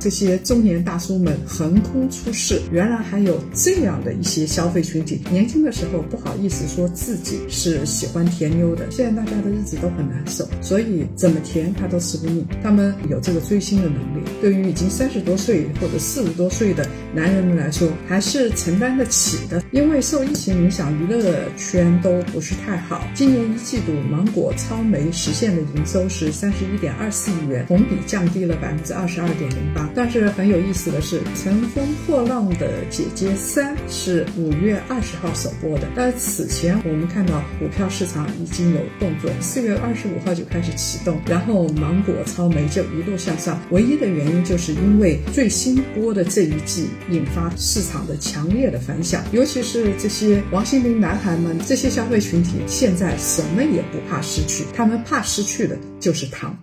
这些中年大叔们横空出世，原来还有这样的一些消费群体。年轻的时候不好意思说自己是喜欢甜妞的，现在大家的日子都很难受，所以怎么甜他都吃不腻。他们有这个追星的能力，对于已经三十多岁或者四十多岁的男人们来说，还是承担得起的。因为受疫情影响，娱乐圈都不是太好。今年一季度，芒果、超媒实现的营收是三十一点二四亿元，同比降低了百分之二十二点零八。但是很有意思的是，《乘风破浪的姐姐三》是五月二十号首播的，但此前我们看到股票市场已经有动作，四月二十五号就开始启动，然后芒果、超媒就一路向上。唯一的原因就是因为最新播的这一季引发市场的强烈的反响，尤其是这些王心凌男孩们，这些消费群体现在什么也不怕失去，他们怕失去的就是糖。